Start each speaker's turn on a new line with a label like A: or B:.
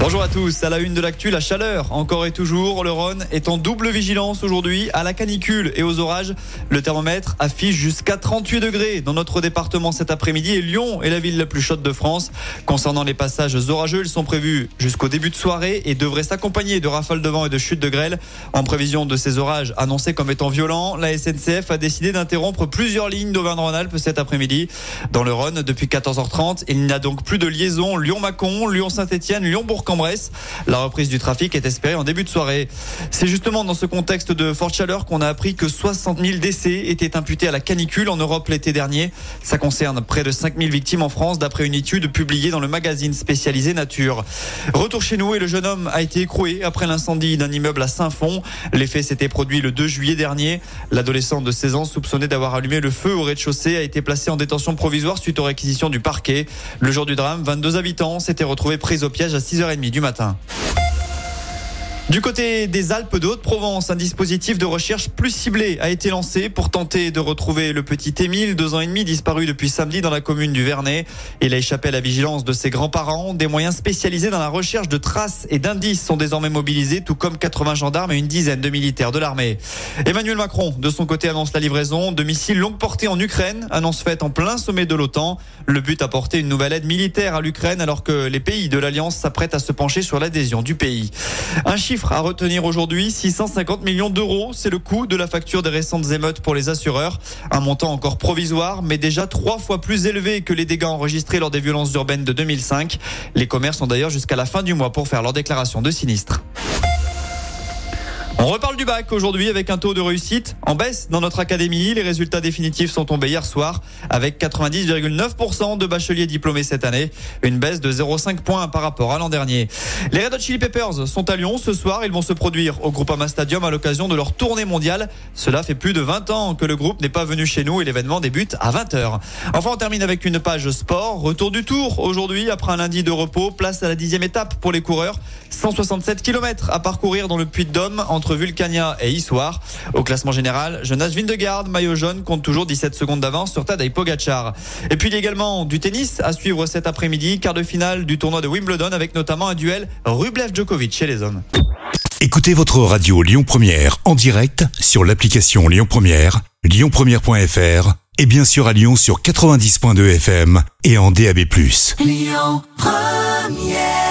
A: Bonjour à tous, à la une de l'actu, la chaleur. Encore et toujours, le Rhône est en double vigilance aujourd'hui à la canicule et aux orages. Le thermomètre affiche jusqu'à 38 degrés dans notre département cet après-midi et Lyon est la ville la plus chaude de France. Concernant les passages orageux, ils sont prévus jusqu'au début de soirée et devraient s'accompagner de rafales de vent et de chutes de grêle. En prévision de ces orages annoncés comme étant violents, la SNCF a décidé d'interrompre plusieurs lignes d'Auvergne-Rhône-Alpes cet après-midi. Dans le Rhône, depuis 14h30, il n'y a donc plus de liaison Lyon-Mâcon, Lyon-Saint-Etienne, Lyon-Bourg en Bresse. La reprise du trafic est espérée en début de soirée. C'est justement dans ce contexte de forte chaleur qu'on a appris que 60 000 décès étaient imputés à la canicule en Europe l'été dernier. Ça concerne près de 5 000 victimes en France d'après une étude publiée dans le magazine spécialisé Nature. Retour chez nous et le jeune homme a été écroué après l'incendie d'un immeuble à Saint-Fond. L'effet s'était produit le 2 juillet dernier. L'adolescent de 16 ans soupçonné d'avoir allumé le feu au rez-de-chaussée a été placé en détention provisoire suite aux réquisitions du parquet. Le jour du drame, 22 habitants s'étaient retrouvés pris au piège à 6h30 du matin. Du côté des Alpes de Haute-Provence, un dispositif de recherche plus ciblé a été lancé pour tenter de retrouver le petit Émile, deux ans et demi, disparu depuis samedi dans la commune du Vernet. Il a échappé à la vigilance de ses grands-parents. Des moyens spécialisés dans la recherche de traces et d'indices sont désormais mobilisés, tout comme 80 gendarmes et une dizaine de militaires de l'armée. Emmanuel Macron, de son côté, annonce la livraison de missiles longue portée en Ukraine, annonce faite en plein sommet de l'OTAN. Le but apporter une nouvelle aide militaire à l'Ukraine alors que les pays de l'Alliance s'apprêtent à se pencher sur l'adhésion du pays. Un chiffre à retenir aujourd'hui, 650 millions d'euros. C'est le coût de la facture des récentes émeutes pour les assureurs. Un montant encore provisoire, mais déjà trois fois plus élevé que les dégâts enregistrés lors des violences urbaines de 2005. Les commerces ont d'ailleurs jusqu'à la fin du mois pour faire leur déclaration de sinistre. On reparle du bac aujourd'hui avec un taux de réussite en baisse dans notre académie. Les résultats définitifs sont tombés hier soir avec 90,9% de bacheliers diplômés cette année. Une baisse de 0,5 points par rapport à l'an dernier. Les Red Hot Chili Peppers sont à Lyon ce soir. Ils vont se produire au Groupama Stadium à l'occasion de leur tournée mondiale. Cela fait plus de 20 ans que le groupe n'est pas venu chez nous et l'événement débute à 20h. Enfin, on termine avec une page sport. Retour du tour aujourd'hui après un lundi de repos. Place à la dixième étape pour les coureurs. 167 km à parcourir dans le Puy-de-Dôme entre Vulcania et Issoire. Au classement général, Jonas Vindegarde, maillot jaune, compte toujours 17 secondes d'avance sur Tadej Pogacar. Et puis il y a également du tennis à suivre cet après-midi, quart de finale du tournoi de Wimbledon avec notamment un duel Rublev-Djokovic chez les hommes.
B: Écoutez votre radio Lyon Première en direct sur l'application Lyon Première, lyonpremière.fr et bien sûr à Lyon sur 90.2 FM et en DAB+. Lyon Première